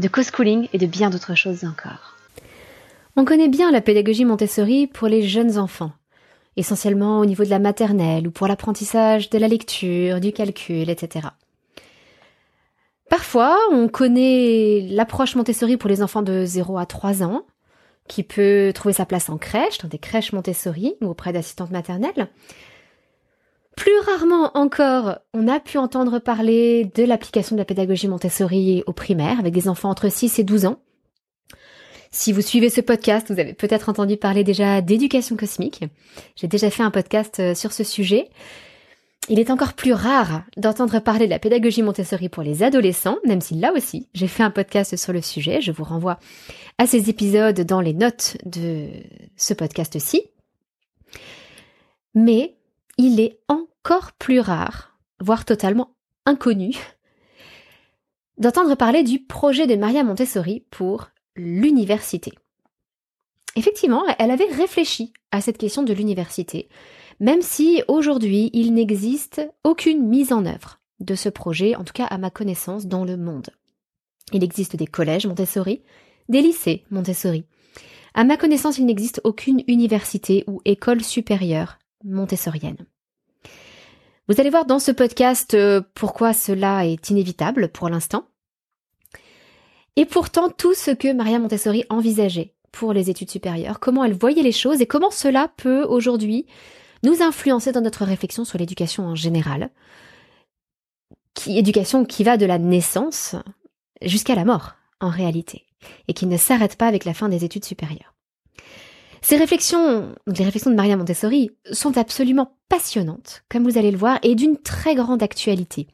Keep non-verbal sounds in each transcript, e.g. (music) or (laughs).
de co-schooling et de bien d'autres choses encore. On connaît bien la pédagogie Montessori pour les jeunes enfants, essentiellement au niveau de la maternelle ou pour l'apprentissage de la lecture, du calcul, etc. Parfois, on connaît l'approche Montessori pour les enfants de 0 à 3 ans, qui peut trouver sa place en crèche, dans des crèches Montessori ou auprès d'assistantes maternelles. Plus rarement encore, on a pu entendre parler de l'application de la pédagogie Montessori au primaire avec des enfants entre 6 et 12 ans. Si vous suivez ce podcast, vous avez peut-être entendu parler déjà d'éducation cosmique. J'ai déjà fait un podcast euh, sur ce sujet. Il est encore plus rare d'entendre parler de la pédagogie Montessori pour les adolescents, même si là aussi j'ai fait un podcast sur le sujet. Je vous renvoie à ces épisodes dans les notes de ce podcast-ci. Mais il est encore plus rare, voire totalement inconnu, (laughs) d'entendre parler du projet de Maria Montessori pour l'université. Effectivement, elle avait réfléchi à cette question de l'université, même si aujourd'hui il n'existe aucune mise en œuvre de ce projet, en tout cas à ma connaissance, dans le monde. Il existe des collèges Montessori, des lycées Montessori. À ma connaissance, il n'existe aucune université ou école supérieure montessorienne. Vous allez voir dans ce podcast euh, pourquoi cela est inévitable pour l'instant. Et pourtant tout ce que Maria Montessori envisageait pour les études supérieures, comment elle voyait les choses et comment cela peut aujourd'hui nous influencer dans notre réflexion sur l'éducation en général. Qui, éducation qui va de la naissance jusqu'à la mort, en réalité, et qui ne s'arrête pas avec la fin des études supérieures. Ces réflexions, les réflexions de Maria Montessori, sont absolument passionnantes, comme vous allez le voir, et d'une très grande actualité.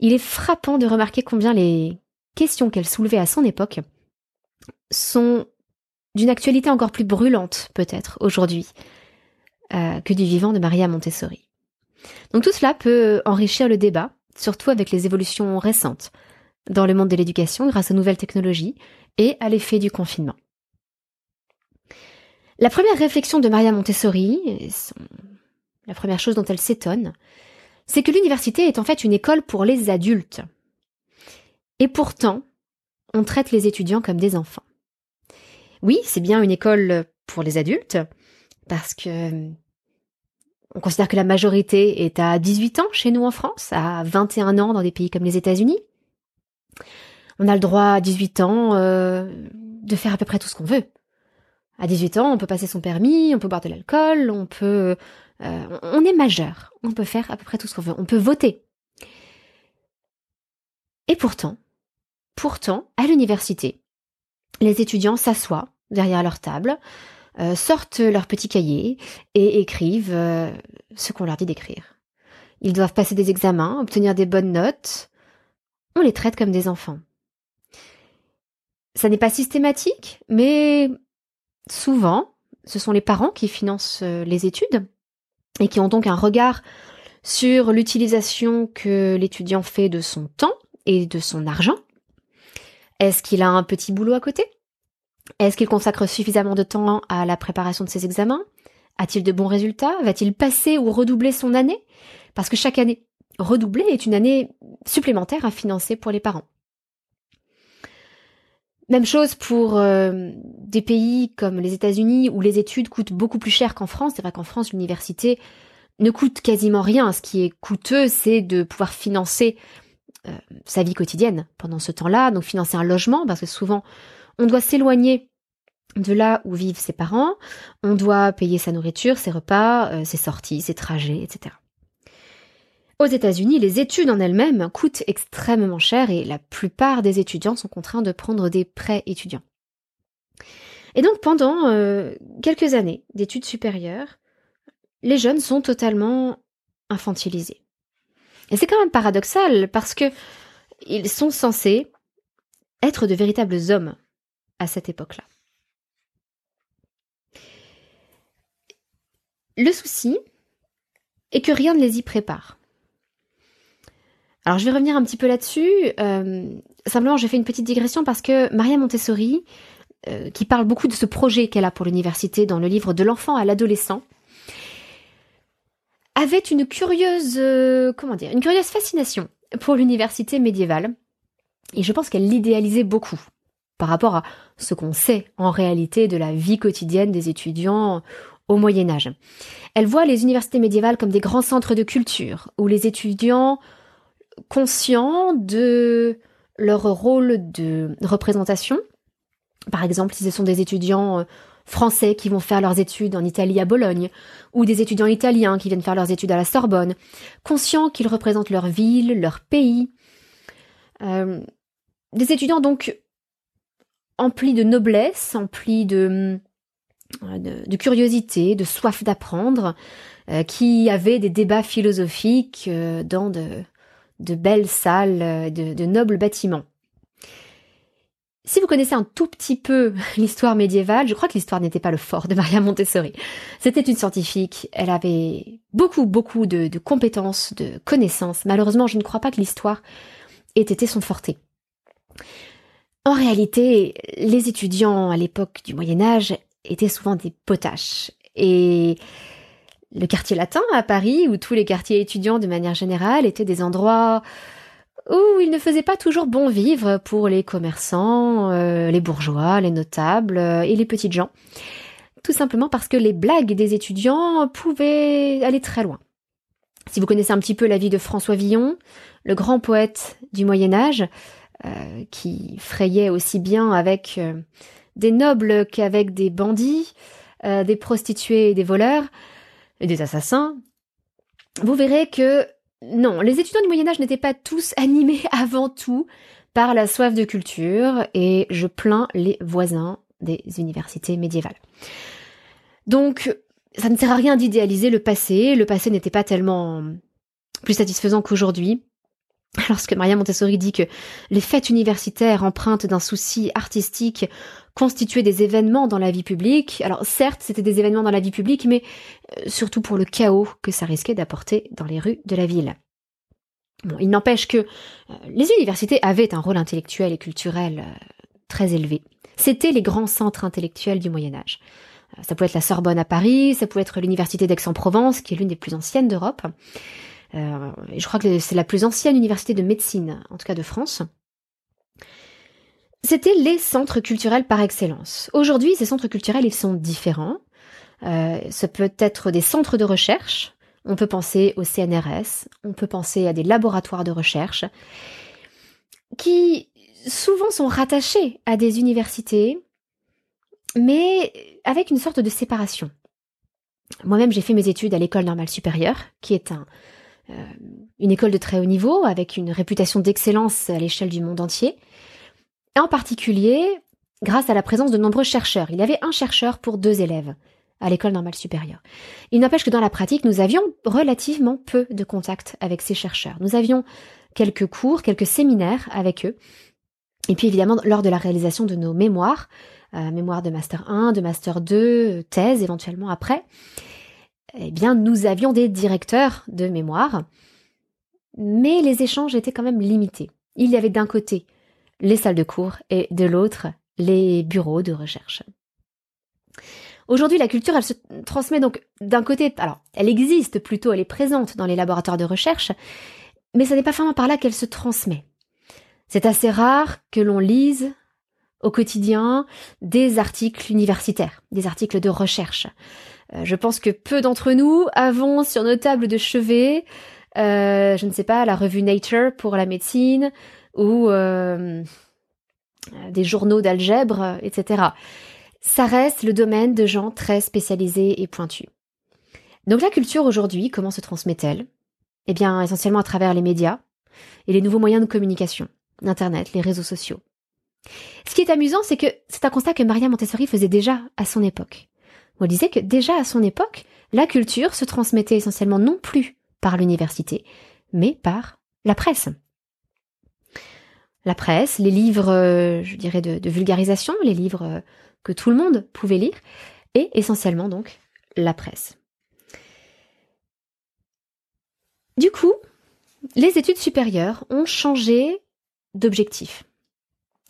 Il est frappant de remarquer combien les questions qu'elle soulevait à son époque sont d'une actualité encore plus brûlante, peut-être, aujourd'hui, euh, que du vivant de Maria Montessori. Donc tout cela peut enrichir le débat, surtout avec les évolutions récentes dans le monde de l'éducation grâce aux nouvelles technologies et à l'effet du confinement. La première réflexion de Maria Montessori, la première chose dont elle s'étonne, c'est que l'université est en fait une école pour les adultes. Et pourtant, on traite les étudiants comme des enfants. Oui, c'est bien une école pour les adultes, parce que on considère que la majorité est à 18 ans chez nous en France, à 21 ans dans des pays comme les États-Unis. On a le droit à 18 ans euh, de faire à peu près tout ce qu'on veut. À 18 ans, on peut passer son permis, on peut boire de l'alcool, on peut... Euh, on est majeur, on peut faire à peu près tout ce qu'on veut, on peut voter. Et pourtant, pourtant, à l'université, les étudiants s'assoient derrière leur table, euh, sortent leur petit cahier et écrivent euh, ce qu'on leur dit d'écrire. Ils doivent passer des examens, obtenir des bonnes notes. On les traite comme des enfants. Ça n'est pas systématique, mais souvent, ce sont les parents qui financent euh, les études et qui ont donc un regard sur l'utilisation que l'étudiant fait de son temps et de son argent. Est-ce qu'il a un petit boulot à côté? Est-ce qu'il consacre suffisamment de temps à la préparation de ses examens? A-t-il de bons résultats? Va-t-il passer ou redoubler son année? Parce que chaque année redoublée est une année supplémentaire à financer pour les parents. Même chose pour euh, des pays comme les États-Unis où les études coûtent beaucoup plus cher qu'en France. C'est vrai qu'en France, l'université ne coûte quasiment rien. Ce qui est coûteux, c'est de pouvoir financer euh, sa vie quotidienne pendant ce temps-là, donc financer un logement, parce que souvent, on doit s'éloigner de là où vivent ses parents, on doit payer sa nourriture, ses repas, euh, ses sorties, ses trajets, etc. Aux États-Unis, les études en elles-mêmes coûtent extrêmement cher et la plupart des étudiants sont contraints de prendre des prêts étudiants. Et donc pendant euh, quelques années d'études supérieures, les jeunes sont totalement infantilisés. Et c'est quand même paradoxal parce que ils sont censés être de véritables hommes. à cette époque-là. Le souci est que rien ne les y prépare. Alors je vais revenir un petit peu là-dessus. Euh, simplement, j'ai fait une petite digression parce que Maria Montessori, euh, qui parle beaucoup de ce projet qu'elle a pour l'université dans le livre De l'enfant à l'adolescent, avait une curieuse, euh, comment dire, une curieuse fascination pour l'université médiévale. Et je pense qu'elle l'idéalisait beaucoup par rapport à ce qu'on sait en réalité de la vie quotidienne des étudiants au Moyen Âge. Elle voit les universités médiévales comme des grands centres de culture, où les étudiants conscients de leur rôle de représentation. Par exemple, si ce sont des étudiants euh, français qui vont faire leurs études en Italie à Bologne, ou des étudiants italiens qui viennent faire leurs études à la Sorbonne, conscients qu'ils représentent leur ville, leur pays. Euh, des étudiants donc emplis de noblesse, emplis de, euh, de, curiosité, de soif d'apprendre, qui avaient des débats philosophiques dans de, de belles salles, euh, de, nobles bâtiments. Si vous connaissez un tout petit peu (laughs) l'histoire médiévale, je crois que l'histoire n'était pas le fort de Maria Montessori. C'était une scientifique, elle avait beaucoup, beaucoup de, compétences, de connaissances. Malheureusement, je ne crois pas que l'histoire ait été son forté. En réalité, les étudiants à l'époque du Moyen Âge étaient souvent des potaches. Et le quartier latin à Paris, où tous les quartiers étudiants de manière générale étaient des endroits où il ne faisait pas toujours bon vivre pour les commerçants, euh, les bourgeois, les notables euh, et les petites gens. Tout simplement parce que les blagues des étudiants pouvaient aller très loin. Si vous connaissez un petit peu la vie de François Villon, le grand poète du Moyen Âge, euh, qui frayait aussi bien avec des nobles qu'avec des bandits, des prostituées et des voleurs, et des assassins, vous verrez que non, les étudiants du Moyen Âge n'étaient pas tous (laughs) animés avant tout par la soif de culture et je plains les voisins des universités médiévales. Donc, ça ne sert à rien d'idéaliser le passé, le passé n'était pas tellement plus satisfaisant qu'aujourd'hui. Lorsque Maria Montessori dit que les fêtes universitaires empreintes d'un souci artistique constituaient des événements dans la vie publique, alors certes c'était des événements dans la vie publique, mais euh, surtout pour le chaos que ça risquait d'apporter dans les rues de la ville. Bon, il n'empêche que euh, les universités avaient un rôle intellectuel et culturel euh, très élevé. C'était les grands centres intellectuels du Moyen Âge. Ça pouvait être la Sorbonne à Paris, ça pouvait être l'université d'Aix-en-Provence, qui est l'une des plus anciennes d'Europe. Euh, je crois que c'est la plus ancienne université de médecine, en tout cas de France. C'était les centres culturels par excellence. Aujourd'hui, ces centres culturels, ils sont différents. Euh, ça peut être des centres de recherche. On peut penser au CNRS, on peut penser à des laboratoires de recherche, qui souvent sont rattachés à des universités, mais avec une sorte de séparation. Moi-même, j'ai fait mes études à l'école normale supérieure, qui est un, une école de très haut niveau avec une réputation d'excellence à l'échelle du monde entier. en particulier, grâce à la présence de nombreux chercheurs. Il y avait un chercheur pour deux élèves à l'école normale supérieure. Il n'empêche que dans la pratique, nous avions relativement peu de contact avec ces chercheurs. Nous avions quelques cours, quelques séminaires avec eux. Et puis évidemment, lors de la réalisation de nos mémoires, euh, mémoires de Master 1, de Master 2, thèse éventuellement après, eh bien, nous avions des directeurs de mémoire, mais les échanges étaient quand même limités. Il y avait d'un côté les salles de cours et de l'autre les bureaux de recherche. Aujourd'hui, la culture, elle se transmet donc d'un côté, alors, elle existe plutôt, elle est présente dans les laboratoires de recherche, mais ce n'est pas vraiment par là qu'elle se transmet. C'est assez rare que l'on lise au quotidien des articles universitaires, des articles de recherche. Euh, je pense que peu d'entre nous avons sur nos tables de chevet, euh, je ne sais pas, la revue Nature pour la médecine ou euh, des journaux d'algèbre, etc. Ça reste le domaine de gens très spécialisés et pointus. Donc la culture aujourd'hui, comment se transmet-elle? Eh bien, essentiellement à travers les médias et les nouveaux moyens de communication, Internet, les réseaux sociaux. Ce qui est amusant, c'est que c'est un constat que Maria Montessori faisait déjà à son époque. On disait que déjà à son époque, la culture se transmettait essentiellement non plus par l'université, mais par la presse. la presse, les livres, euh, je dirais, de, vulgarisation, les livres euh, que tout le monde pouvait lire, et essentiellement donc la presse. Du coup, les études supérieures ont changé d'objectif.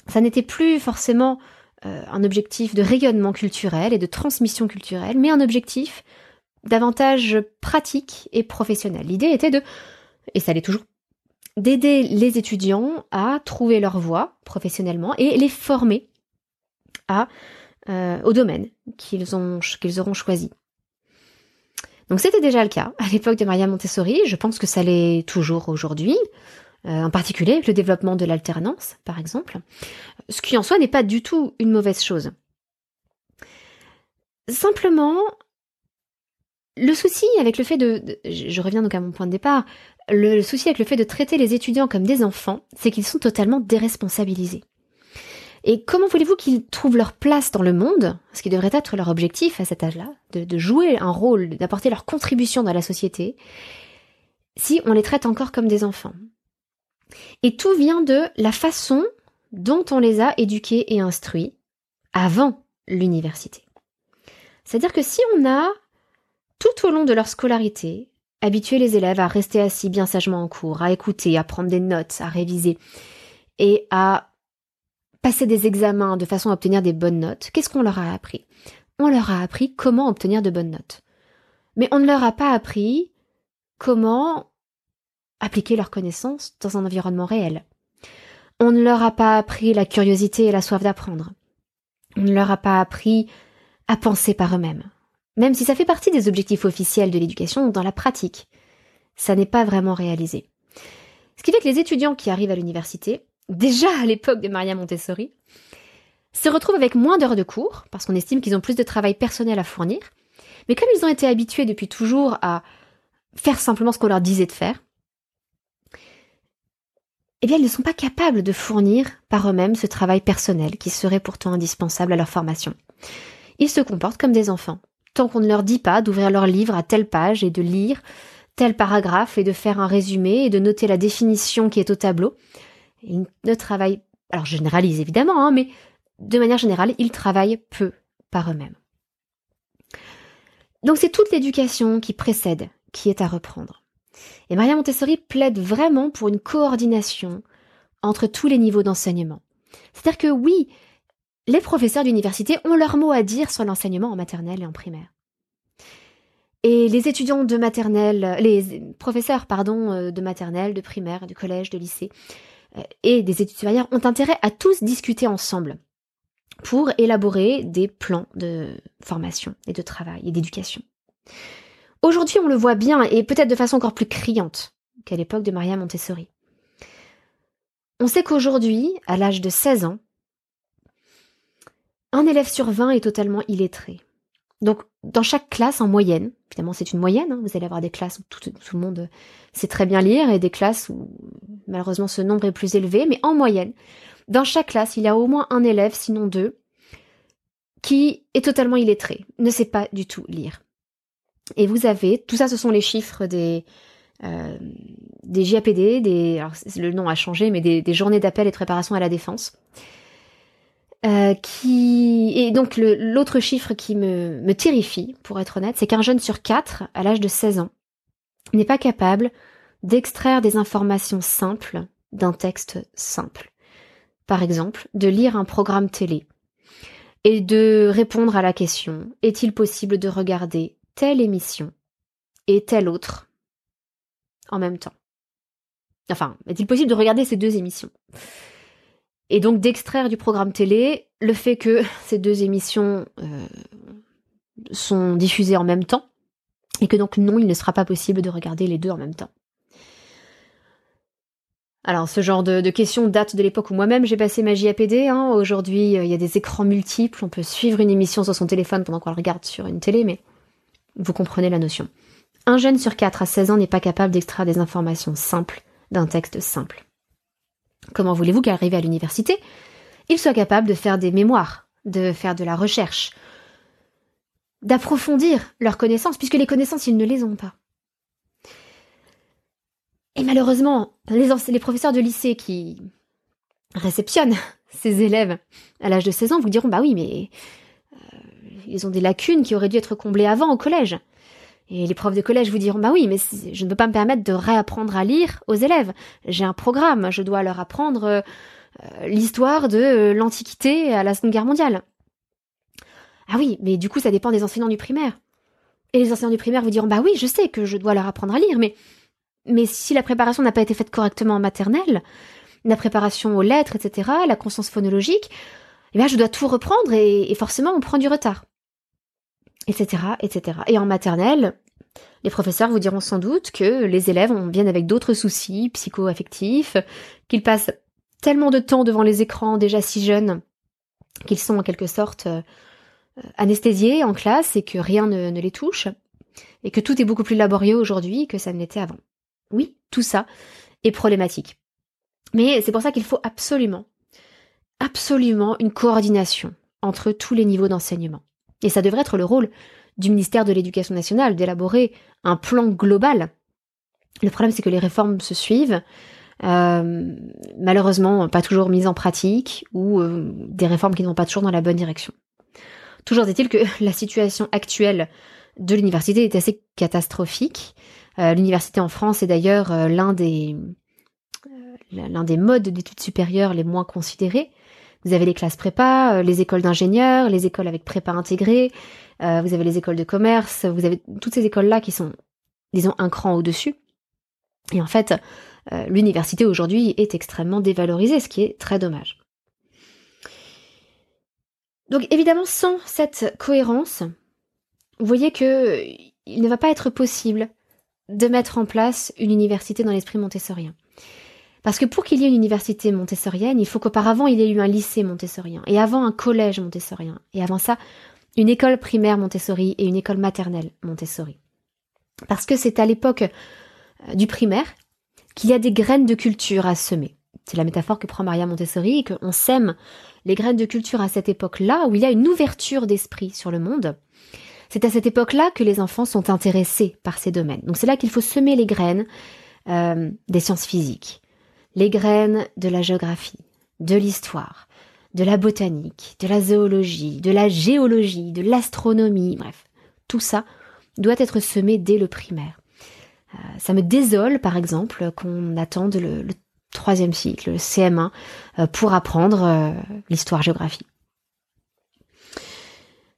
Ça n'était plus forcément euh, un objectif de rayonnement culturel et de transmission culturelle, mais un objectif davantage pratique et professionnel. L'idée était de, et ça l'est toujours, d'aider les étudiants à trouver leur voie professionnellement et les former à, euh, au domaine qu'ils ont qu'ils auront choisi. Donc c'était déjà le cas à l'époque de Maria Montessori, je pense que ça l'est toujours aujourd'hui, en particulier le développement de l'alternance, par exemple, ce qui en soi n'est pas du tout une mauvaise chose. Simplement, le souci avec le fait de, je reviens donc à mon point de départ, le, souci avec le fait de traiter les étudiants comme des enfants, c'est qu'ils sont totalement déresponsabilisés. Et comment voulez-vous qu'ils trouvent leur place dans le monde, ce qui devrait être leur objectif à cet âge-là, de, jouer un rôle, d'apporter leur contribution dans la société, si on les traite encore comme des enfants? Et tout vient de la façon dont on les a éduqués et instruits avant l'université. C'est-à-dire que si on a, tout au long de leur scolarité, habitué les élèves à rester assis bien sagement en cours, à écouter, à prendre des notes, à réviser et à passer des examens de façon à obtenir des bonnes notes, qu'est-ce qu'on leur a appris? On leur a appris comment obtenir de bonnes notes. Mais on ne leur a pas appris comment appliquer leurs connaissances dans un environnement réel. On ne leur a pas appris la curiosité et la soif d'apprendre. On ne leur a pas appris à penser par eux-mêmes. Même si ça fait partie des objectifs officiels de l'éducation, dans la pratique, ça n'est pas vraiment réalisé. Ce qui fait que les étudiants qui arrivent à l'université, déjà à l'époque de Maria Montessori, se retrouvent avec moins d'heures de cours, parce qu'on estime qu'ils ont plus de travail personnel à fournir, mais comme ils ont été habitués depuis toujours à faire simplement ce qu'on leur disait de faire, eh bien, ils ne sont pas capables de fournir par eux-mêmes ce travail personnel qui serait pourtant indispensable à leur formation. Ils se comportent comme des enfants, tant qu'on ne leur dit pas d'ouvrir leur livre à telle page et de lire tel paragraphe et de faire un résumé et de noter la définition qui est au tableau. Ils ne travaillent, alors généralise évidemment, hein, mais de manière générale, ils travaillent peu par eux-mêmes. Donc c'est toute l'éducation qui précède qui est à reprendre. Et Maria Montessori plaide vraiment pour une coordination entre tous les niveaux d'enseignement. C'est-à-dire que oui, les professeurs d'université ont leur mot à dire sur l'enseignement en maternelle et en primaire. Et les étudiants de maternelle, les professeurs, pardon, euh, de maternelle, de primaire, de collège, de lycée, euh, et des études supérieures ont intérêt à tous discuter ensemble pour élaborer des plans de formation et de travail et d'éducation. Aujourd'hui, on le voit bien, et peut-être de façon encore plus criante qu'à l'époque de Maria Montessori. On sait qu'aujourd'hui, à l'âge de 16 ans, un élève sur 20 est totalement illettré. Donc, dans chaque classe, en moyenne, évidemment c'est une moyenne, hein, vous allez avoir des classes où tout, le monde sait très bien lire et des classes où malheureusement ce nombre est plus élevé, mais en moyenne, dans chaque classe, il y a au moins un élève, sinon deux, qui est totalement illettré, ne sait pas du tout lire. Et vous avez, tout ça ce sont les chiffres des, euh, des JAPD, des, alors le nom a changé, mais des, des journées d'appel et de préparation à la défense. Euh, qui et donc l'autre chiffre qui me, me terrifie, pour être honnête, c'est qu'un jeune sur quatre, à l'âge de 16 ans, n'est pas capable d'extraire des informations simples d'un texte simple. Par exemple, de lire un programme télé et de répondre à la question est-il possible de regarder telle émission et telle autre en même temps Enfin, est-il possible de regarder ces deux émissions? Et donc d'extraire du programme télé le fait que (laughs) ces deux émissions euh, sont diffusées en même temps, et que donc non, il ne sera pas possible de regarder les deux en même temps. Alors ce genre de, questions date de l'époque où moi-même j'ai passé ma JAPD. Hein. Aujourd'hui, euh, il y a des écrans multiples, on peut suivre une émission sur son téléphone pendant qu'on la regarde sur une télé, mais vous comprenez la notion. Un jeune sur quatre à 16 ans n'est pas capable d'extraire des informations simples d'un texte simple. Comment voulez-vous qu'arrivé à l'université, il soit capable de faire des mémoires, de faire de la recherche, d'approfondir leurs connaissances, puisque les connaissances, ils ne les ont pas. Et malheureusement, les, professeurs de lycée qui réceptionnent ces élèves à l'âge de 16 ans vous diront bah oui mais ils ont des lacunes qui auraient dû être comblées avant au collège. Et les profs de collège vous diront bah oui mais je ne peux pas me permettre de réapprendre à lire aux élèves. J'ai un programme, je dois leur apprendre euh, l'histoire de l'Antiquité à la Seconde Guerre mondiale. Ah oui, mais du coup ça dépend des enseignants du primaire. Et les enseignants du primaire vous diront bah oui, je sais que je dois leur apprendre à lire, mais mais si la préparation n'a pas été faite correctement en maternelle, la préparation aux lettres, etc., la conscience phonologique, eh bien, je dois tout reprendre et, forcément, on prend du retard. Etc., etc. Et en maternelle, les professeurs vous diront sans doute que les élèves viennent avec d'autres soucis psycho-affectifs, qu'ils passent tellement de temps devant les écrans déjà si jeunes qu'ils sont en quelque sorte euh, anesthésiés en classe et que rien ne, ne les touche, et que tout est beaucoup plus laborieux aujourd'hui que ça ne l'était avant. Oui, tout ça est problématique. Mais c'est pour ça qu'il faut absolument, absolument une coordination entre tous les niveaux d'enseignement. Et ça devrait être le rôle du ministère de l'Éducation nationale d'élaborer un plan global. Le problème, c'est que les réformes se suivent, euh, malheureusement pas toujours mises en pratique, ou euh, des réformes qui ne vont pas toujours dans la bonne direction. Toujours est-il que (laughs) la situation actuelle de l'université est assez catastrophique. Euh, l'université en France est d'ailleurs l'un des l'un des modes d'études supérieures les moins considérés. Vous avez les classes prépa, euh, les écoles d'ingénieurs, les écoles avec prépa intégrée, euh, vous avez les écoles de commerce, vous avez toutes ces écoles-là qui sont, disons, un cran au-dessus. Et en fait, euh, l'université aujourd'hui est extrêmement dévalorisée, ce qui est très dommage. Donc évidemment, sans cette cohérence, vous voyez que il ne va pas être possible de mettre en place une université dans l'esprit montessorien. Parce que pour qu'il y ait une université montessorienne, il faut qu'auparavant il y ait eu un lycée montessorien, et avant un collège montessorien, et avant ça, une école primaire Montessori et une école maternelle Montessori. Parce que c'est à l'époque euh, du primaire qu'il y a des graines de culture à semer. C'est la métaphore que prend Maria Montessori, qu'on sème les graines de culture à cette époque-là, où il y a une ouverture d'esprit sur le monde. C'est à cette époque-là que les enfants sont intéressés par ces domaines. Donc c'est là qu'il faut semer les graines euh, des sciences physiques, les graines de la géographie, de l'histoire, de la botanique, de la zoologie, de la géologie, de l'astronomie, bref, tout ça doit être semé dès le primaire. Euh, ça me désole, par exemple, qu'on attende le, troisième cycle, le CM1, euh, pour apprendre euh, l'histoire-géographie.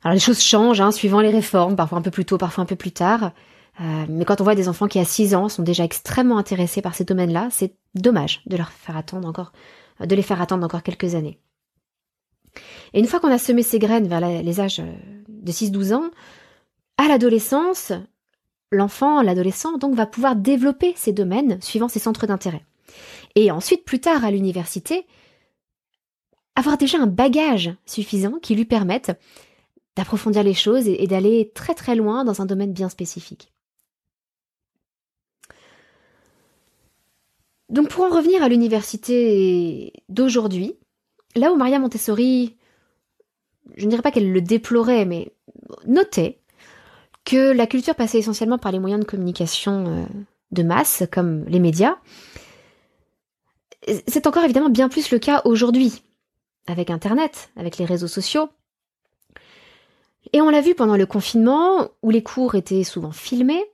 Alors les choses changent, hein, suivant les réformes, parfois un peu plus tôt, parfois un peu plus tard. Euh, mais quand on voit des enfants qui à 6 ans sont déjà extrêmement intéressés par ces domaines-là, c'est dommage de leur faire attendre encore, de les faire attendre encore quelques années. Et une fois qu'on a semé ces graines vers les âges euh, de 6-12 ans, à l'adolescence, l'enfant, l'adolescent, donc va pouvoir développer ces domaines suivant ses centres d'intérêt. Et ensuite, plus tard à l'université, avoir déjà un bagage suffisant qui lui permette d'approfondir les choses et d'aller très très loin dans un domaine bien spécifique. Donc pour en revenir à l'université d'aujourd'hui, là où Maria Montessori, je ne dirais pas qu'elle le déplorait, mais notait que la culture passait essentiellement par les moyens de communication euh, de masse, comme les médias, c'est encore évidemment bien plus le cas aujourd'hui, avec Internet, avec les réseaux sociaux. Et on l'a vu pendant le confinement, où les cours étaient souvent filmés,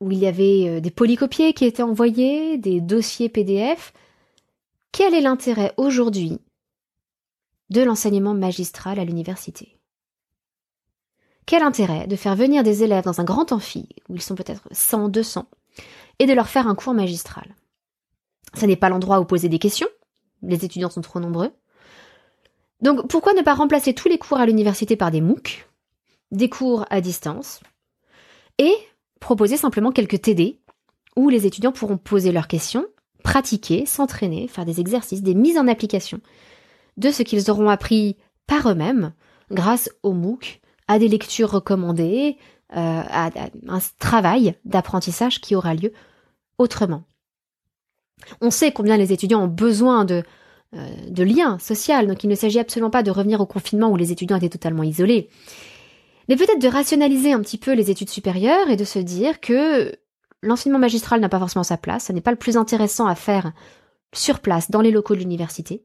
où il y avait euh, des polycopiés qui étaient envoyés, des dossiers PDF. Quel est l'intérêt aujourd'hui de l'enseignement magistral à l'université? Quel intérêt de faire venir des élèves dans un grand amphi, où ils sont peut-être 100, 200, et de leur faire un cours magistral? Ce n'est pas l'endroit où poser des questions, les étudiants sont trop nombreux. Donc pourquoi ne pas remplacer tous les cours à l'université par des MOOC, des cours à distance, et proposer simplement quelques TD où les étudiants pourront poser leurs questions, pratiquer, s'entraîner, faire des exercices, des mises en application de ce qu'ils auront appris par eux-mêmes grâce au MOOC, à des lectures recommandées, euh, à, un travail d'apprentissage qui aura lieu autrement. On sait combien les étudiants ont besoin de, euh, de liens sociaux, donc il ne s'agit absolument pas de revenir au confinement où les étudiants étaient totalement isolés mais peut-être de rationaliser un petit peu les études supérieures et de se dire que l'enseignement magistral n'a pas forcément sa place, ça n'est pas le plus intéressant à faire sur place, dans les locaux de l'université.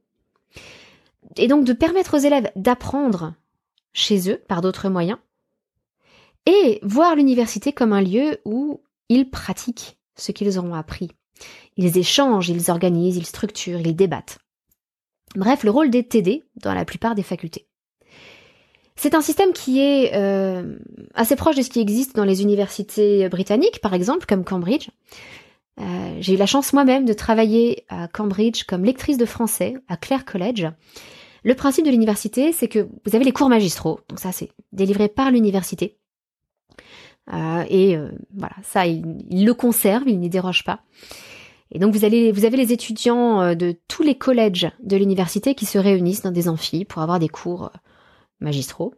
Et donc de permettre aux élèves d'apprendre chez eux par d'autres moyens. Et voir l'université comme un lieu où ils pratiquent ce qu'ils auront appris. Ils échangent, ils organisent, ils structurent, ils débattent. Bref, le rôle des TD dans la plupart des facultés. C'est un système qui est euh, assez proche de ce qui existe dans les universités britanniques, par exemple, comme Cambridge. Euh, j'ai eu la chance moi-même de travailler à Cambridge comme lectrice de français à Clare College. Le principe de l'université, c'est que vous avez les cours magistraux, donc ça c'est délivré par l'université. Euh, et voilà, ça il, il, le conserve, il n'y déroge pas. Et donc vous allez, vous avez les étudiants de tous les collèges de l'université qui se réunissent dans des amphis pour avoir des cours magistraux.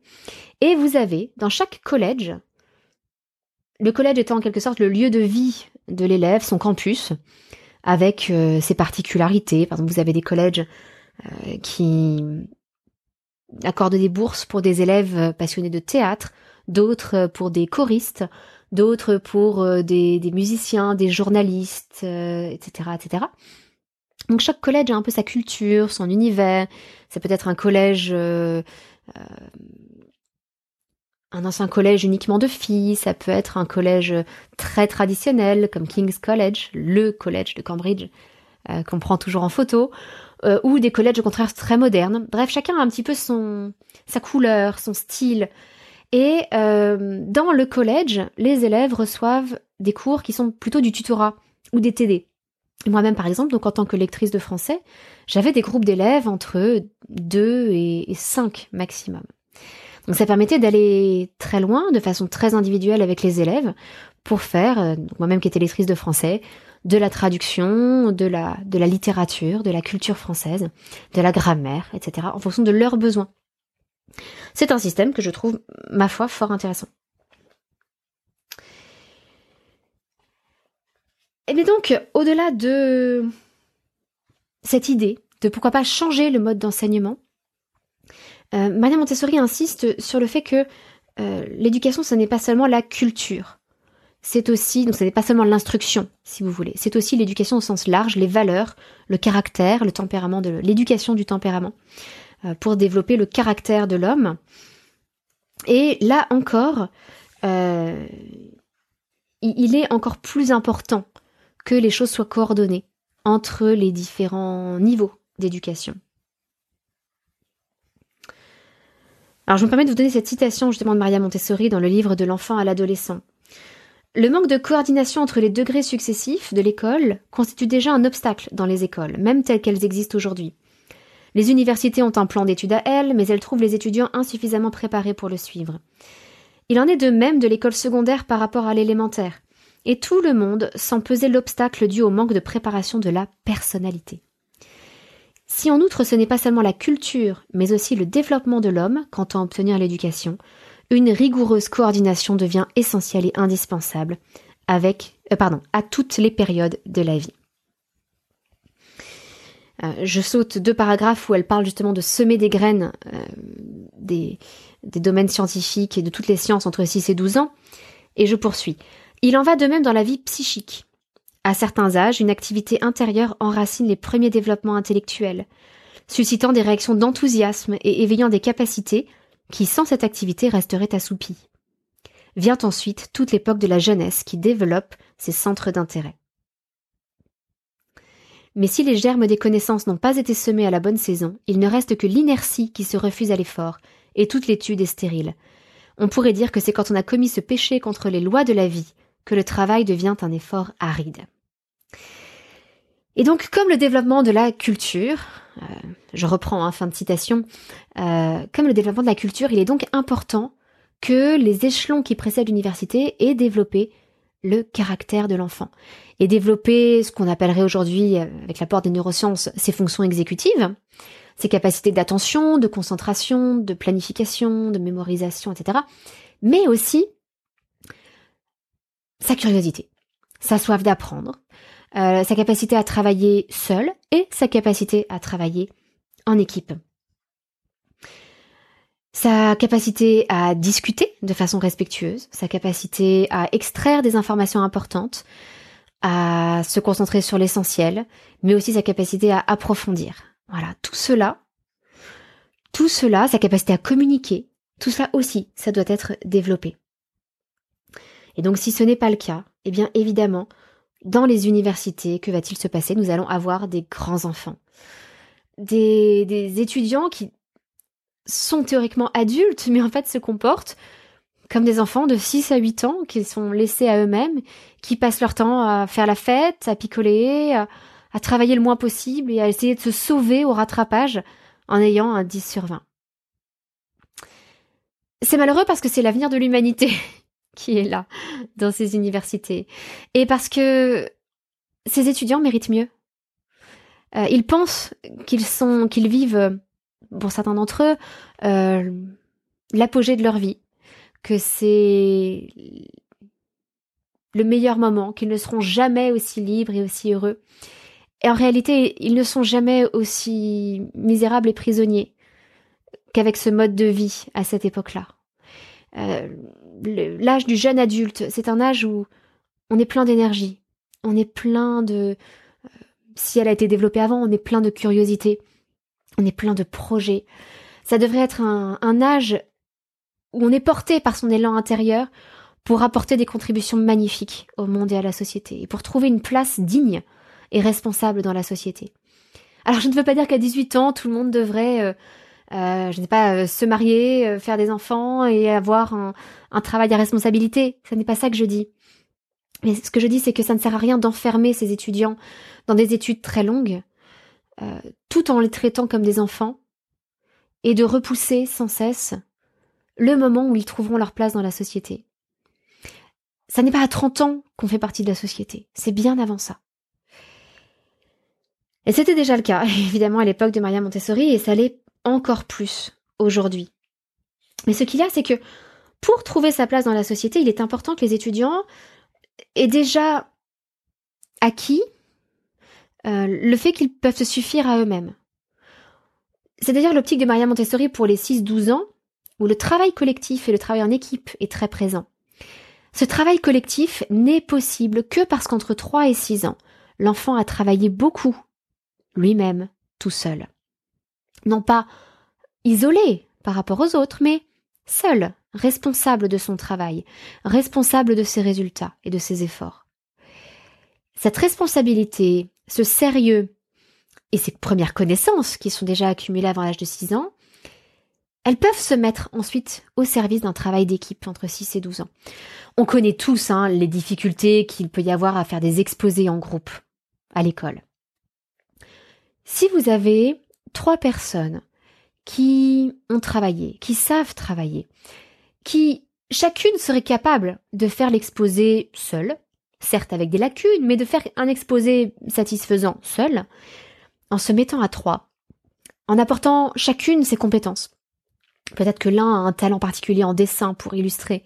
Et vous avez, dans chaque collège, le collège étant en quelque sorte le lieu de vie de l'élève, son campus, avec euh, ses particularités. Par exemple, vous avez des collèges euh, qui accordent des bourses pour des élèves passionnés de théâtre, d'autres pour des choristes, d'autres pour euh, des, musiciens, des journalistes, etc., etc. Donc chaque collège a un peu sa culture, son univers. Ça peut être un collège euh, un ancien collège uniquement de filles, ça peut être un collège très traditionnel comme King's College, le collège de Cambridge euh, qu'on prend toujours en photo, euh, ou des collèges au contraire très modernes. Bref, chacun a un petit peu son sa couleur, son style. Et dans le collège, les élèves reçoivent des cours qui sont plutôt du tutorat ou des TD. Moi-même, par exemple, donc en tant que lectrice de français, j'avais des groupes d'élèves entre 2 et 5 maximum. Donc ça permettait d'aller très loin, de façon très individuelle avec les élèves, pour faire, euh, moi-même qui étais lectrice de français, de la traduction, de la, de la littérature, de la culture française, de la grammaire, etc., en fonction de leurs besoins. C'est un système que je trouve, ma foi, fort intéressant. Et donc, au-delà de cette idée de pourquoi pas changer le mode d'enseignement, euh, Maria Montessori insiste sur le fait que euh, l'éducation, ce n'est pas seulement la culture. C'est aussi, donc ce n'est pas seulement l'instruction, si vous voulez. C'est aussi l'éducation au sens large, les valeurs, le caractère, le tempérament de l'éducation du tempérament, euh, pour développer le caractère de l'homme. Et là encore, euh, il est encore plus important que les choses soient coordonnées entre les différents niveaux d'éducation. Alors je me permets de vous donner cette citation justement de Maria Montessori dans le livre de l'enfant à l'adolescent. Le manque de coordination entre les degrés successifs de l'école constitue déjà un obstacle dans les écoles, même telles qu'elles existent aujourd'hui. Les universités ont un plan d'études à elles, mais elles trouvent les étudiants insuffisamment préparés pour le suivre. Il en est de même de l'école secondaire par rapport à l'élémentaire et tout le monde sent peser l'obstacle dû au manque de préparation de la personnalité. Si en outre ce n'est pas seulement la culture, mais aussi le développement de l'homme quant à obtenir l'éducation, une rigoureuse coordination devient essentielle et indispensable avec, euh, pardon, à toutes les périodes de la vie. Euh, je saute deux paragraphes où elle parle justement de semer des graines euh, des, des domaines scientifiques et de toutes les sciences entre 6 et 12 ans, et je poursuis. Il en va de même dans la vie psychique. À certains âges, une activité intérieure enracine les premiers développements intellectuels, suscitant des réactions d'enthousiasme et éveillant des capacités qui, sans cette activité, resteraient assoupies. Vient ensuite toute l'époque de la jeunesse qui développe ses centres d'intérêt. Mais si les germes des connaissances n'ont pas été semés à la bonne saison, il ne reste que l'inertie qui se refuse à l'effort, et toute l'étude est stérile. On pourrait dire que c'est quand on a commis ce péché contre les lois de la vie que le travail devient un effort aride. Et donc, comme le développement de la culture, euh, je reprends, hein, fin de citation, euh, comme le développement de la culture, il est donc important que les échelons qui précèdent l'université aient développé le caractère de l'enfant et développer ce qu'on appellerait aujourd'hui, euh, avec l'apport des neurosciences, ses fonctions exécutives, ses capacités d'attention, de concentration, de planification, de mémorisation, etc. Mais aussi sa curiosité, sa soif d'apprendre, euh, sa capacité à travailler seul et sa capacité à travailler en équipe. Sa capacité à discuter de façon respectueuse, sa capacité à extraire des informations importantes, à se concentrer sur l'essentiel, mais aussi sa capacité à approfondir. Voilà, tout cela, tout cela, sa capacité à communiquer, tout cela aussi, ça doit être développé. Et donc si ce n'est pas le cas, eh bien évidemment, dans les universités, que va-t-il se passer? Nous allons avoir des grands enfants. Des, des étudiants qui sont théoriquement adultes, mais en fait se comportent comme des enfants de 6 à 8 ans qui sont laissés à eux-mêmes, qui passent leur temps à faire la fête, à picoler, à, à, travailler le moins possible et à essayer de se sauver au rattrapage en ayant un 10 sur 20. C'est malheureux parce que c'est l'avenir de l'humanité (laughs) qui est là dans ces universités et parce que ces étudiants méritent mieux. Euh, ils pensent qu'ils sont, qu'ils vivent, pour certains d'entre eux, euh, l'apogée de leur vie, que c'est le meilleur moment, qu'ils ne seront jamais aussi libres et aussi heureux. Et en réalité, ils ne sont jamais aussi misérables et prisonniers qu'avec ce mode de vie à cette époque-là. Euh, l'âge du jeune adulte, c'est un âge où on est plein d'énergie, on est plein de... Euh, si elle a été développée avant, on est plein de curiosité, on est plein de projets. Ça devrait être un, âge où on est porté par son élan intérieur pour apporter des contributions magnifiques au monde et à la société, et pour trouver une place digne et responsable dans la société. Alors je ne veux pas dire qu'à 18 ans, tout le monde devrait, euh, euh, je ne sais pas, euh, se marier, euh, faire des enfants et avoir un, travail à responsabilité. Ce n'est pas ça que je dis. Mais ce que je dis, c'est que ça ne sert à rien d'enfermer ces étudiants dans des études très longues, euh, tout en les traitant comme des enfants, et de repousser sans cesse le moment où ils trouveront leur place dans la société. Ça n'est pas à 30 ans qu'on fait partie de la société, c'est bien avant ça. Et c'était déjà le cas, (laughs) évidemment, à l'époque de Maria Montessori, et ça l'est encore plus aujourd'hui. Mais ce qu'il y a, c'est que pour trouver sa place dans la société, il est important que les étudiants aient déjà acquis euh, le fait qu'ils peuvent se suffire à eux-mêmes. C'est d'ailleurs l'optique de Maria Montessori pour les 6-12 ans, où le travail collectif et le travail en équipe est très présent. Ce travail collectif n'est possible que parce qu'entre 3 et 6 ans, l'enfant a travaillé beaucoup, lui-même, tout seul. Non pas isolé par rapport aux autres, mais seul, responsable de son travail, responsable de ses résultats et de ses efforts. Cette responsabilité, ce sérieux et ces premières connaissances qui sont déjà accumulées avant l'âge de 6 ans elles peuvent se mettre ensuite au service d'un travail d'équipe entre 6 et 12 ans. On connaît tous hein, les difficultés qu'il peut y avoir à faire des exposés en groupe à l'école. Si vous avez trois personnes qui ont travaillé, qui savent travailler, qui chacune serait capable de faire l'exposé seule, certes avec des lacunes, mais de faire un exposé satisfaisant seule, en se mettant à trois, en apportant chacune ses compétences. Peut-être que l'un a un talent particulier en dessin pour illustrer.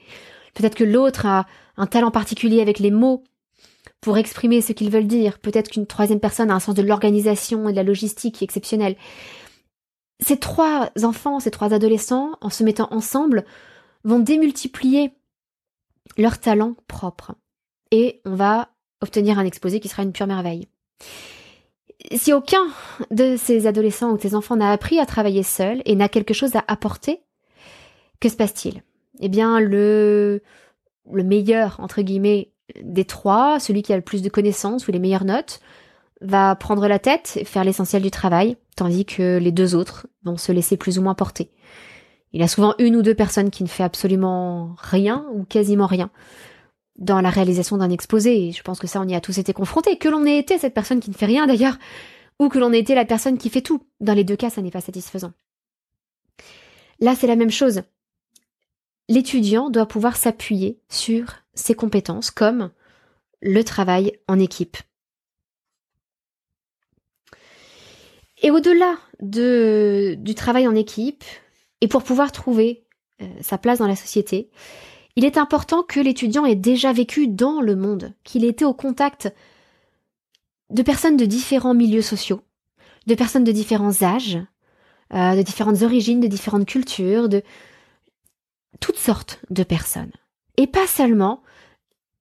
Peut-être que l'autre a un talent particulier avec les mots pour exprimer ce qu'ils veulent dire. Peut-être qu'une troisième personne a un sens de l'organisation et de la logistique exceptionnel. Ces trois enfants, ces trois adolescents, en se mettant ensemble, vont démultiplier leurs talents propres. Et on va obtenir un exposé qui sera une pure merveille si aucun de ces adolescents ou de ces enfants n'a appris à travailler seul et n'a quelque chose à apporter, que se passe-t-il? Eh bien, le, le meilleur, entre guillemets, des trois, celui qui a le plus de connaissances ou les meilleures notes, va prendre la tête et faire l'essentiel du travail, tandis que les deux autres vont se laisser plus ou moins porter. Il y a souvent une ou deux personnes qui ne fait absolument rien ou quasiment rien dans la réalisation d'un exposé. Je pense que ça, on y a tous été confrontés. Que l'on ait été cette personne qui ne fait rien d'ailleurs, ou que l'on ait été la personne qui fait tout. Dans les deux cas, ça n'est pas satisfaisant. Là, c'est la même chose. L'étudiant doit pouvoir s'appuyer sur ses compétences comme le travail en équipe. Et au-delà de, du travail en équipe, et pour pouvoir trouver euh, sa place dans la société, il est important que l'étudiant ait déjà vécu dans le monde, qu'il ait été au contact de personnes de différents milieux sociaux, de personnes de différents âges, euh, de différentes origines, de différentes cultures, de toutes sortes de personnes. Et pas seulement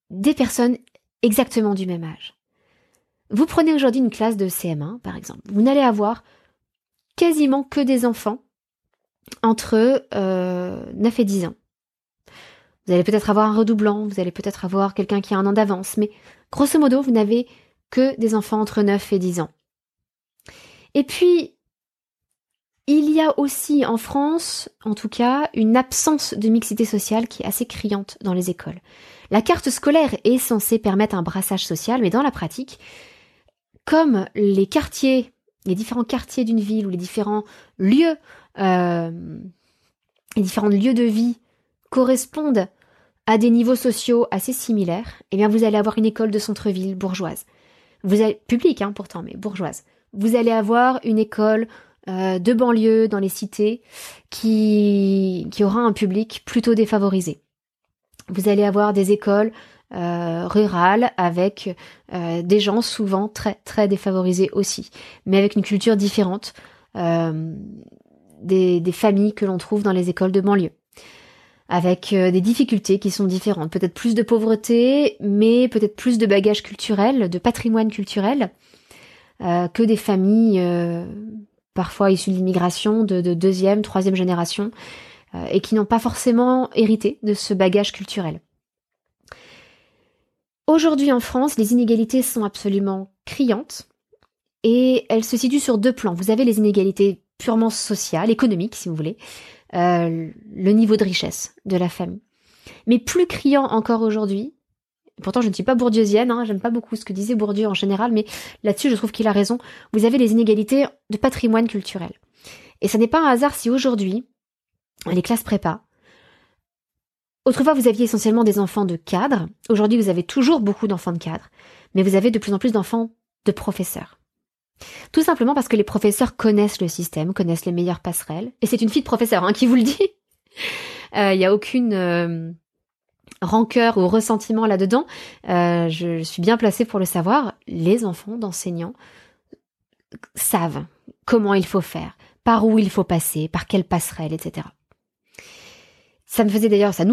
des personnes exactement du même âge. Vous prenez aujourd'hui une classe de CM1, par exemple. Vous n'allez avoir quasiment que des enfants entre euh, 9 et 10 ans. Vous allez peut-être avoir un redoublant, vous allez peut-être avoir quelqu'un qui a un an d'avance, mais grosso modo, vous n'avez que des enfants entre 9 et 10 ans. Et puis, il y a aussi en France, en tout cas, une absence de mixité sociale qui est assez criante dans les écoles. La carte scolaire est censée permettre un brassage social, mais dans la pratique, comme les quartiers, les différents quartiers d'une ville ou les différents lieux, euh, les différents lieux de vie correspondent à des niveaux sociaux assez similaires, eh bien vous allez avoir une école de centre-ville bourgeoise. Vous publique hein, pourtant, mais bourgeoise. Vous allez avoir une école euh, de banlieue dans les cités qui, qui aura un public plutôt défavorisé. Vous allez avoir des écoles euh, rurales avec euh, des gens souvent très très défavorisés aussi, mais avec une culture différente des, des familles que l'on trouve dans les écoles de banlieue avec des difficultés qui sont différentes. Peut-être plus de pauvreté, mais peut-être plus de bagages culturels, de patrimoine culturel, que des familles parfois issus de l'immigration de, deuxième, troisième génération, euh, et qui n'ont pas forcément hérité de ce bagage culturel. Aujourd'hui en France, les inégalités sont absolument criantes, et elles se situent sur deux plans. Vous avez les inégalités purement sociales, économiques si vous voulez, euh, le niveau de richesse de la famille. Mais plus criant encore aujourd'hui, Pourtant, je ne suis pas bourdieusienne, hein, j'aime pas beaucoup ce que disait Bourdieu en général, mais là-dessus, je trouve qu'il a raison. Vous avez les inégalités de patrimoine culturel. Et ce n'est pas un hasard si aujourd'hui, les classes prépa, autrefois vous aviez essentiellement des enfants de cadres, aujourd'hui vous avez toujours beaucoup d'enfants de cadres, mais vous avez de plus en plus d'enfants de professeurs. Tout simplement parce que les professeurs connaissent le système, connaissent les meilleures passerelles, et c'est une fille de professeur hein, qui vous le dit. Il euh, n'y a aucune... Euh, rancœur ou ressentiment là-dedans, euh, je suis bien placée pour le savoir. Les enfants d'enseignants savent comment il faut faire, par où il faut passer, par quelle passerelle, etc. Ça nous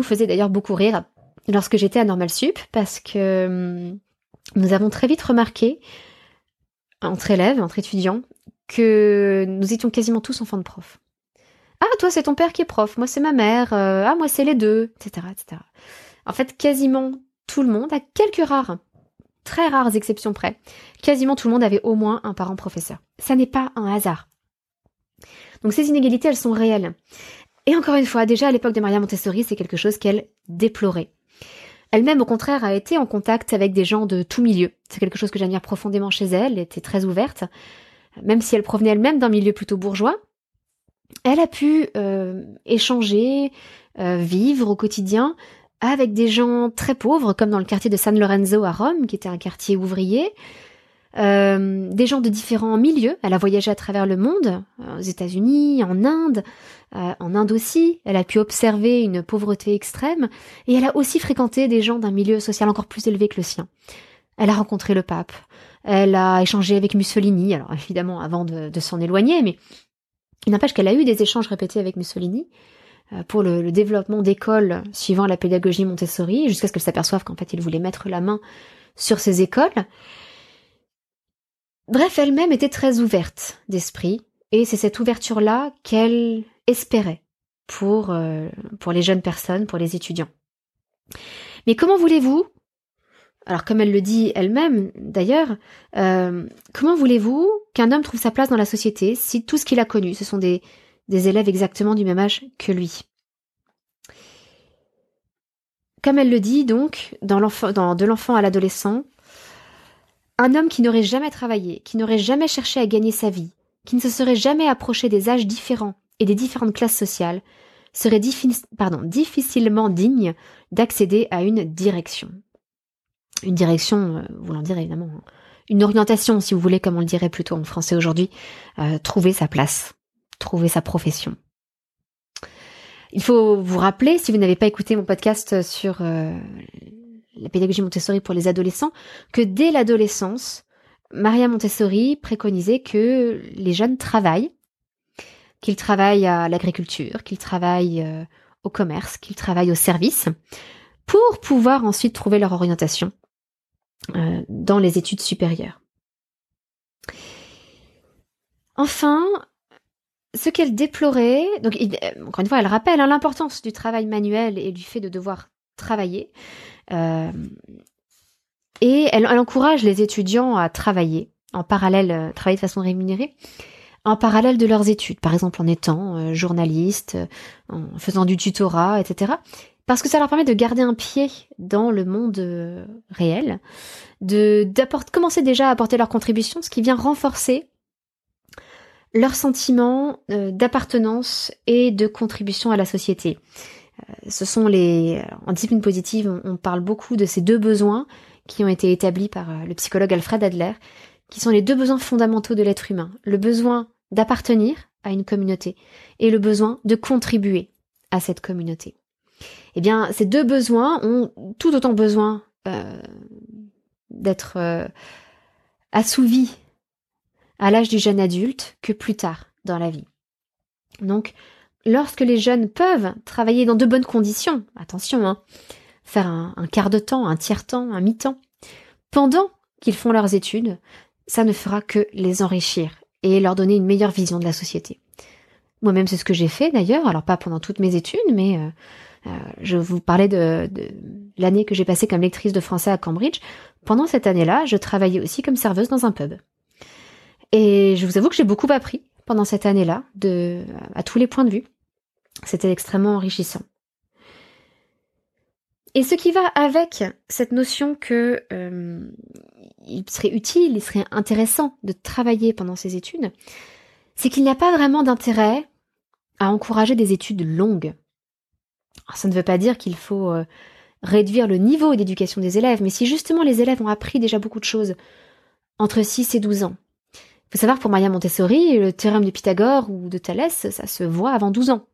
faisait d'ailleurs beaucoup rire lorsque j'étais à Normal Sup, parce que hum, nous avons très vite remarqué, entre élèves, entre étudiants, que nous étions quasiment tous enfants de prof. Ah, toi, c'est ton père qui est prof, moi, c'est ma mère, euh, ah, moi, c'est les deux, etc., etc. En fait, quasiment tout le monde, à quelques rares, très rares exceptions près, quasiment tout le monde avait au moins un parent professeur. Ça n'est pas un hasard. Donc ces inégalités, elles sont réelles. Et encore une fois, déjà à l'époque de Maria Montessori, c'est quelque chose qu'elle déplorait. Elle-même, au contraire, a été en contact avec des gens de tout milieu. C'est quelque chose que j'admire profondément chez elle, elle était très ouverte. Même si elle provenait elle-même d'un milieu plutôt bourgeois, elle a pu euh, échanger, euh, vivre au quotidien avec des gens très pauvres, comme dans le quartier de San Lorenzo à Rome, qui était un quartier ouvrier, euh, des gens de différents milieux. Elle a voyagé à travers le monde, euh, aux États-Unis, en Inde, euh, en Inde aussi. Elle a pu observer une pauvreté extrême, et elle a aussi fréquenté des gens d'un milieu social encore plus élevé que le sien. Elle a rencontré le pape, elle a échangé avec Mussolini, alors évidemment avant de, s'en éloigner, mais il n'empêche qu'elle a eu des échanges répétés avec Mussolini. Euh, pour le, développement d'écoles suivant la pédagogie Montessori, jusqu'à ce qu'elle s'aperçoive qu'en fait il voulait mettre la main sur ces écoles. Bref, elle-même était très ouverte d'esprit, et c'est cette ouverture-là qu'elle espérait pour, euh, pour les jeunes personnes, pour les étudiants. Mais comment voulez-vous, alors comme elle le dit elle-même d'ailleurs, euh, comment voulez-vous qu'un homme trouve sa place dans la société si tout ce qu'il a connu, ce sont des, des élèves exactement du même âge que lui. Comme elle le dit donc, dans de l'enfant à l'adolescent, un homme qui n'aurait jamais travaillé, qui n'aurait jamais cherché à gagner sa vie, qui ne se serait jamais approché des âges différents et des différentes classes sociales, serait difficilement digne d'accéder à une direction. Une direction, euh, voulant dire évidemment, une orientation, si vous voulez, comme on le dirait plutôt en français aujourd'hui, euh, trouver sa place trouver sa profession. Il faut vous rappeler, si vous n'avez pas écouté mon podcast sur euh, la pédagogie Montessori pour les adolescents, que dès l'adolescence, Maria Montessori préconisait que les jeunes travaillent, qu'ils travaillent à l'agriculture, qu'ils travaillent euh, au commerce, qu'ils travaillent au service, pour pouvoir ensuite trouver leur orientation dans les études supérieures. Enfin, ce qu'elle déplorait, donc encore une fois, elle rappelle hein, l'importance du travail manuel et du fait de devoir travailler. Euh, et elle, encourage les étudiants à travailler en parallèle, euh, travailler de façon rémunérée, en parallèle de leurs études, par exemple en étant euh, journaliste, en faisant du tutorat, etc. Parce que ça leur permet de garder un pied dans le monde réel, de commencer déjà à apporter leur contribution, ce qui vient renforcer leur sentiment d'appartenance et de contribution à la société. ce sont les, en discipline positive, on parle beaucoup de ces deux besoins qui ont été établis par euh, le psychologue Alfred Adler, qui sont les deux besoins fondamentaux de l'être humain. Le besoin d'appartenir à une communauté et le besoin de contribuer à cette communauté. Eh bien, ces deux besoins ont tout autant besoin euh, d'être euh, assouvis à l'âge du jeune adulte que plus tard dans la vie. Donc, lorsque les jeunes peuvent travailler dans de bonnes conditions, attention, hein, faire un, quart de temps, un tiers-temps, un mi-temps, pendant qu'ils font leurs études, ça ne fera que les enrichir et leur donner une meilleure vision de la société. Moi-même, c'est ce que j'ai fait d'ailleurs, alors pas pendant toutes mes études, mais euh, euh, je vous parlais de l'année que j'ai passée comme lectrice de français à Cambridge. Pendant cette année-là, je travaillais aussi comme serveuse dans un pub. Et je vous avoue que j'ai beaucoup appris pendant cette année-là, de, à tous les points de vue. C'était extrêmement enrichissant. Et ce qui va avec cette notion que euh, il serait utile, il serait intéressant de travailler pendant ses études, c'est qu'il n'y a pas vraiment d'intérêt à encourager des études longues. ça ne veut pas dire qu'il faut euh, réduire le niveau d'éducation des élèves, mais si justement les élèves ont appris déjà beaucoup de choses entre 6 et 12 ans. Faut savoir pour Maria Montessori, le théorème de Pythagore ou de Thalès, ça se voit avant 12 ans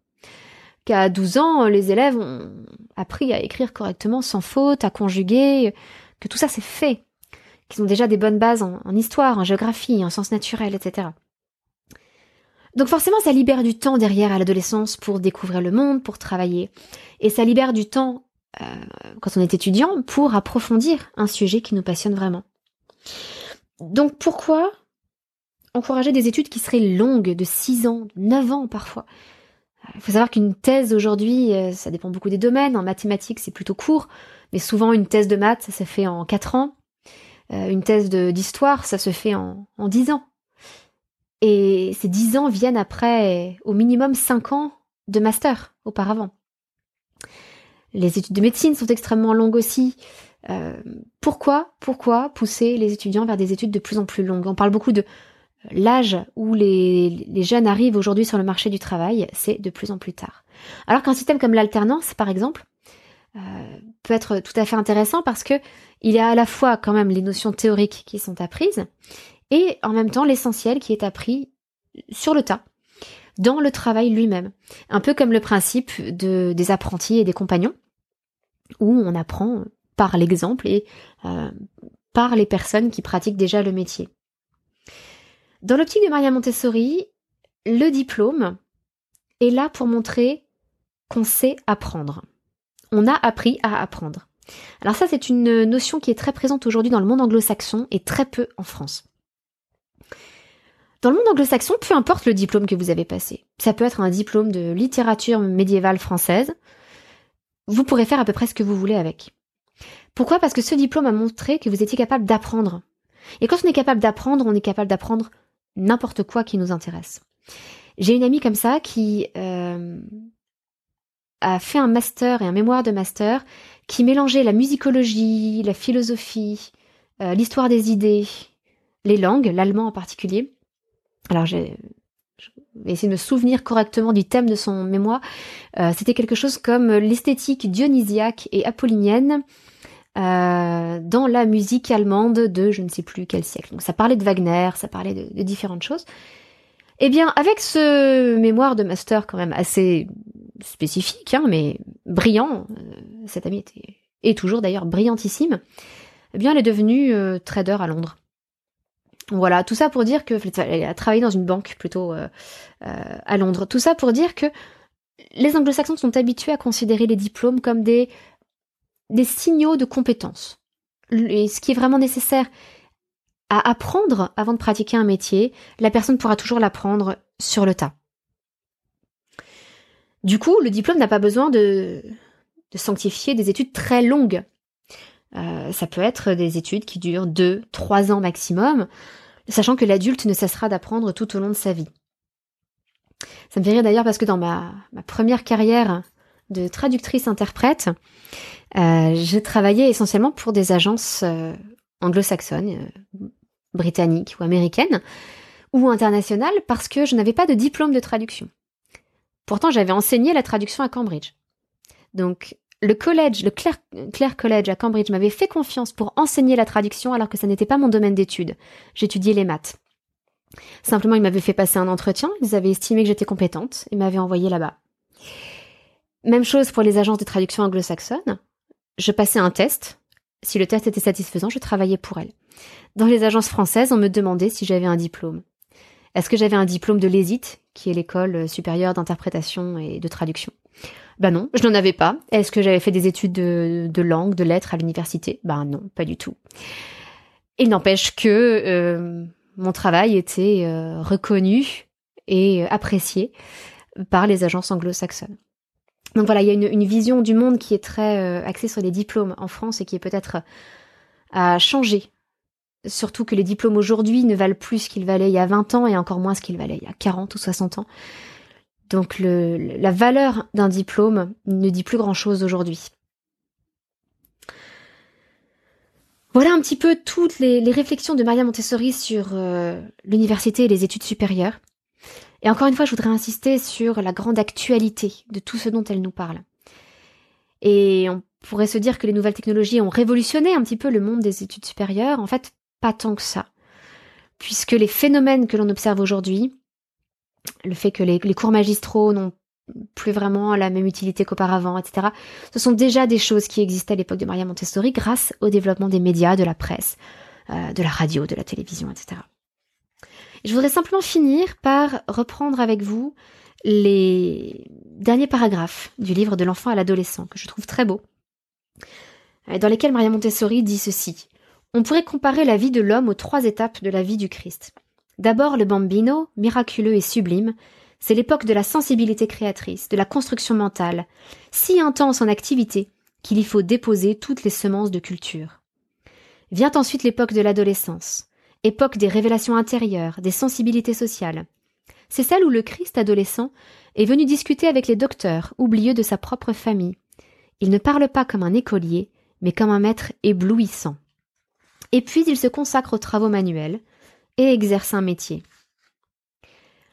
qu'à 12 ans, les élèves ont appris à écrire correctement sans faute, à conjuguer, que tout ça c'est fait, qu'ils ont déjà des bonnes bases en, histoire, en géographie, en sciences naturelles, etc. Donc forcément, ça libère du temps derrière à l'adolescence pour découvrir le monde, pour travailler. Et ça libère du temps, euh, quand on est étudiant, pour approfondir un sujet qui nous passionne vraiment. Donc pourquoi encourager des études qui seraient longues, de 6 ans, 9 ans parfois il faut savoir qu'une thèse aujourd'hui, euh, ça dépend beaucoup des domaines. En mathématiques, c'est plutôt court, mais souvent une thèse de maths, ça se fait en 4 ans. Euh, une thèse d'histoire, ça se fait en, en 10 ans. Et ces 10 ans viennent après au minimum 5 ans de master auparavant. Les études de médecine sont extrêmement longues aussi. Euh, pourquoi, pourquoi pousser les étudiants vers des études de plus en plus longues? On parle beaucoup de l'âge où les, jeunes arrivent aujourd'hui sur le marché du travail, c'est de plus en plus tard. Alors qu'un système comme l'alternance, par exemple, euh, peut être tout à fait intéressant parce que il y a à la fois quand même les notions théoriques qui sont apprises et en même temps l'essentiel qui est appris sur le tas dans le travail lui-même. Un peu comme le principe de, des apprentis et des compagnons, où on apprend par l'exemple et euh, par les personnes qui pratiquent déjà le métier. Dans l'optique de Maria Montessori, le diplôme est là pour montrer qu'on sait apprendre. On a appris à apprendre. Alors ça, c'est une notion qui est très présente aujourd'hui dans le monde anglo-saxon et très peu en France. Dans le monde anglo-saxon, peu importe le diplôme que vous avez passé, ça peut être un diplôme de littérature médiévale française, vous pourrez faire à peu près ce que vous voulez avec. Pourquoi? Parce que ce diplôme a montré que vous étiez capable d'apprendre. Et quand on est capable d'apprendre, on est capable d'apprendre n'importe quoi qui nous intéresse. J'ai une amie comme ça qui euh, a fait un master et un mémoire de master qui mélangeait la musicologie, la philosophie, euh, l'histoire des idées, les langues, l'allemand en particulier. Alors j'ai essayer de me souvenir correctement du thème de son mémoire. Euh, c'était quelque chose comme l'esthétique dionysiaque et apollinienne euh, dans la musique allemande de je ne sais plus quel siècle. Donc ça parlait de Wagner, ça parlait de, différentes choses. Eh bien, avec ce mémoire de master quand même assez spécifique, hein, mais brillant, euh, cette amie était et toujours d'ailleurs brillantissime, eh bien, elle est devenue euh, trader à Londres. Voilà, tout ça pour dire que elle a travaillé dans une banque plutôt à Londres. Tout ça pour dire que les anglo-saxons sont habitués à considérer les diplômes comme des des signaux de compétence. ce qui est vraiment nécessaire à apprendre avant de pratiquer un métier, la personne pourra toujours l'apprendre sur le tas. Du coup, le diplôme n'a pas besoin de, sanctifier des études très longues. Euh, ça peut être des études qui durent deux, trois ans maximum, sachant que l'adulte ne cessera d'apprendre tout au long de sa vie. Ça me fait rire d'ailleurs parce que dans ma, première carrière de traductrice-interprète, euh, je travaillais essentiellement pour des agences euh, anglo-saxonnes, britanniques ou américaines, ou internationales, parce que je n'avais pas de diplôme de traduction. Pourtant, j'avais enseigné la traduction à Cambridge. Donc, le collège, le College à Cambridge m'avait fait confiance pour enseigner la traduction alors que ça n'était pas mon domaine d'études. J'étudiais les maths. Simplement, ils m'avaient fait passer un entretien, ils avaient estimé que j'étais compétente et m'avaient envoyé là-bas. Même chose pour les agences de traduction anglo-saxonnes. Je passais un test. Si le test était satisfaisant, je travaillais pour elles. Dans les agences françaises, on me demandait si j'avais un diplôme. Est-ce que j'avais un diplôme de l'ESIT, qui est l'école supérieure d'interprétation et de traduction? Ben non, je n'en avais pas. Est-ce que j'avais fait des études de, langue, de lettres à l'université? Ben non, pas du tout. Il n'empêche que euh, mon travail était euh, reconnu et apprécié par les agences anglo-saxonnes. Donc voilà, il y a une, vision du monde qui est très euh, axée sur les diplômes en France et qui est peut-être à changer Surtout que les diplômes aujourd'hui ne valent plus ce qu'ils valaient il y a 20 ans et encore moins ce qu'ils valaient il y a 40 ou 60 ans. Donc la valeur d'un diplôme ne dit plus grand-chose aujourd'hui. Voilà un petit peu toutes les, réflexions de Maria Montessori sur euh, l'université et les études supérieures. Et encore une fois, je voudrais insister sur la grande actualité de tout ce dont elle nous parle. Et on pourrait se dire que les nouvelles technologies ont révolutionné un petit peu le monde des études supérieures. En fait, pas tant que ça. Puisque les phénomènes que l'on observe aujourd'hui, le fait que les, cours magistraux n'ont plus vraiment la même utilité qu'auparavant, etc. Ce sont déjà des choses qui existaient à l'époque de Maria Montessori grâce au développement des médias, de la presse, euh, de la radio, de la télévision, etc. Je voudrais simplement finir par reprendre avec vous les derniers paragraphes du livre de l'enfant à l'adolescent, que je trouve très beau, dans lesquels Maria Montessori dit ceci. On pourrait comparer la vie de l'homme aux trois étapes de la vie du Christ. D'abord le bambino, miraculeux et sublime, c'est l'époque de la sensibilité créatrice, de la construction mentale, si intense en activité qu'il y faut déposer toutes les semences de culture. Vient ensuite l'époque de l'adolescence, époque des révélations intérieures, des sensibilités sociales. C'est celle où le Christ adolescent est venu discuter avec les docteurs, oublieux de sa propre famille. Il ne parle pas comme un écolier, mais comme un maître éblouissant et puis il se consacre aux travaux manuels et exerce un métier.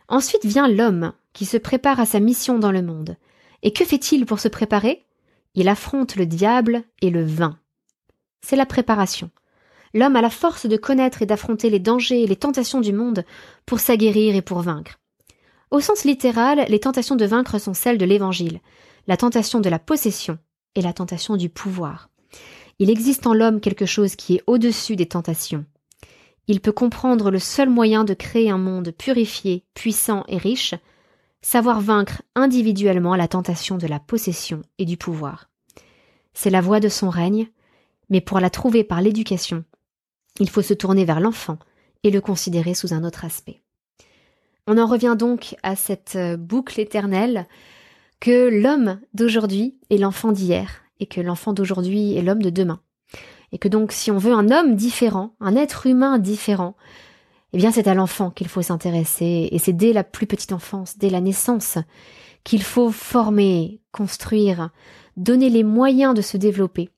Ensuite vient l'homme, qui se prépare à sa mission dans le monde. Et que fait-il pour se préparer? Il affronte le diable et le vin. C'est la préparation. L'homme a la force de connaître et d'affronter les dangers et les tentations du monde pour s'aguerrir et pour vaincre. Au sens littéral, les tentations de vaincre sont celles de l'Évangile, la tentation de la possession et la tentation du pouvoir. Il existe en l'homme quelque chose qui est au-dessus des tentations. Il peut comprendre le seul moyen de créer un monde purifié, puissant et riche, savoir vaincre individuellement la tentation de la possession et du pouvoir. C'est la voie de son règne, mais pour la trouver par l'éducation, il faut se tourner vers l'enfant et le considérer sous un autre aspect. On en revient donc à cette boucle éternelle que l'homme d'aujourd'hui est l'enfant d'hier et que l'enfant d'aujourd'hui est l'homme de demain. Et que donc si on veut un homme différent, un être humain différent, eh bien c'est à l'enfant qu'il faut s'intéresser, et c'est dès la plus petite enfance, dès la naissance, qu'il faut former, construire, donner les moyens de se développer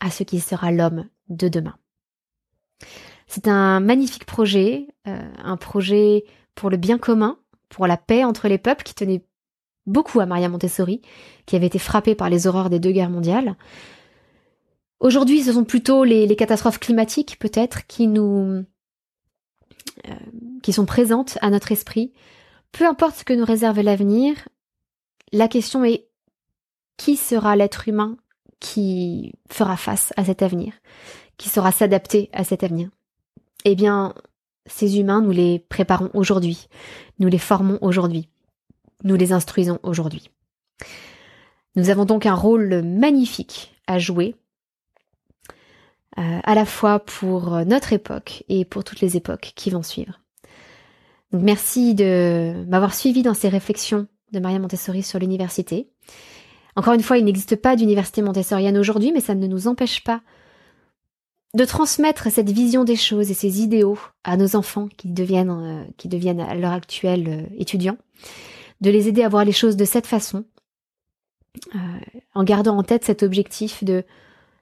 à ce qui sera l'homme de demain. C'est un magnifique projet, euh, un projet pour le bien commun, pour la paix entre les peuples qui tenait beaucoup à Maria Montessori, qui avait été frappée par les horreurs des deux guerres mondiales. Aujourd'hui, ce sont plutôt les, catastrophes climatiques, peut-être, qui nous, euh, qui sont présentes à notre esprit. Peu importe ce que nous réserve l'avenir, la question est qui sera l'être humain qui fera face à cet avenir, qui saura s'adapter à cet avenir? Eh bien, ces humains, nous les préparons aujourd'hui, nous les formons aujourd'hui nous les instruisons aujourd'hui. Nous avons donc un rôle magnifique à jouer euh, à la fois pour notre époque et pour toutes les époques qui vont suivre. Merci de m'avoir suivi dans ces réflexions de Maria Montessori sur l'université. Encore une fois, il n'existe pas d'université montessorienne aujourd'hui, mais ça ne nous empêche pas de transmettre cette vision des choses et ces idéaux à nos enfants qui deviennent, euh, qui deviennent à l'heure actuelle euh, étudiants, de les aider à voir les choses de cette façon, euh, en gardant en tête cet objectif de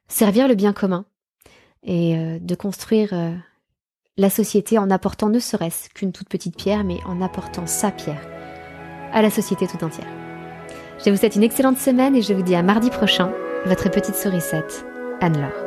servir le bien commun et de construire la société en apportant ne serait-ce qu'une toute petite pierre, mais en apportant sa pierre à la société tout entière. Je vous souhaite une excellente semaine et je vous dis à mardi prochain, votre petite sourisette, Anne-Laure.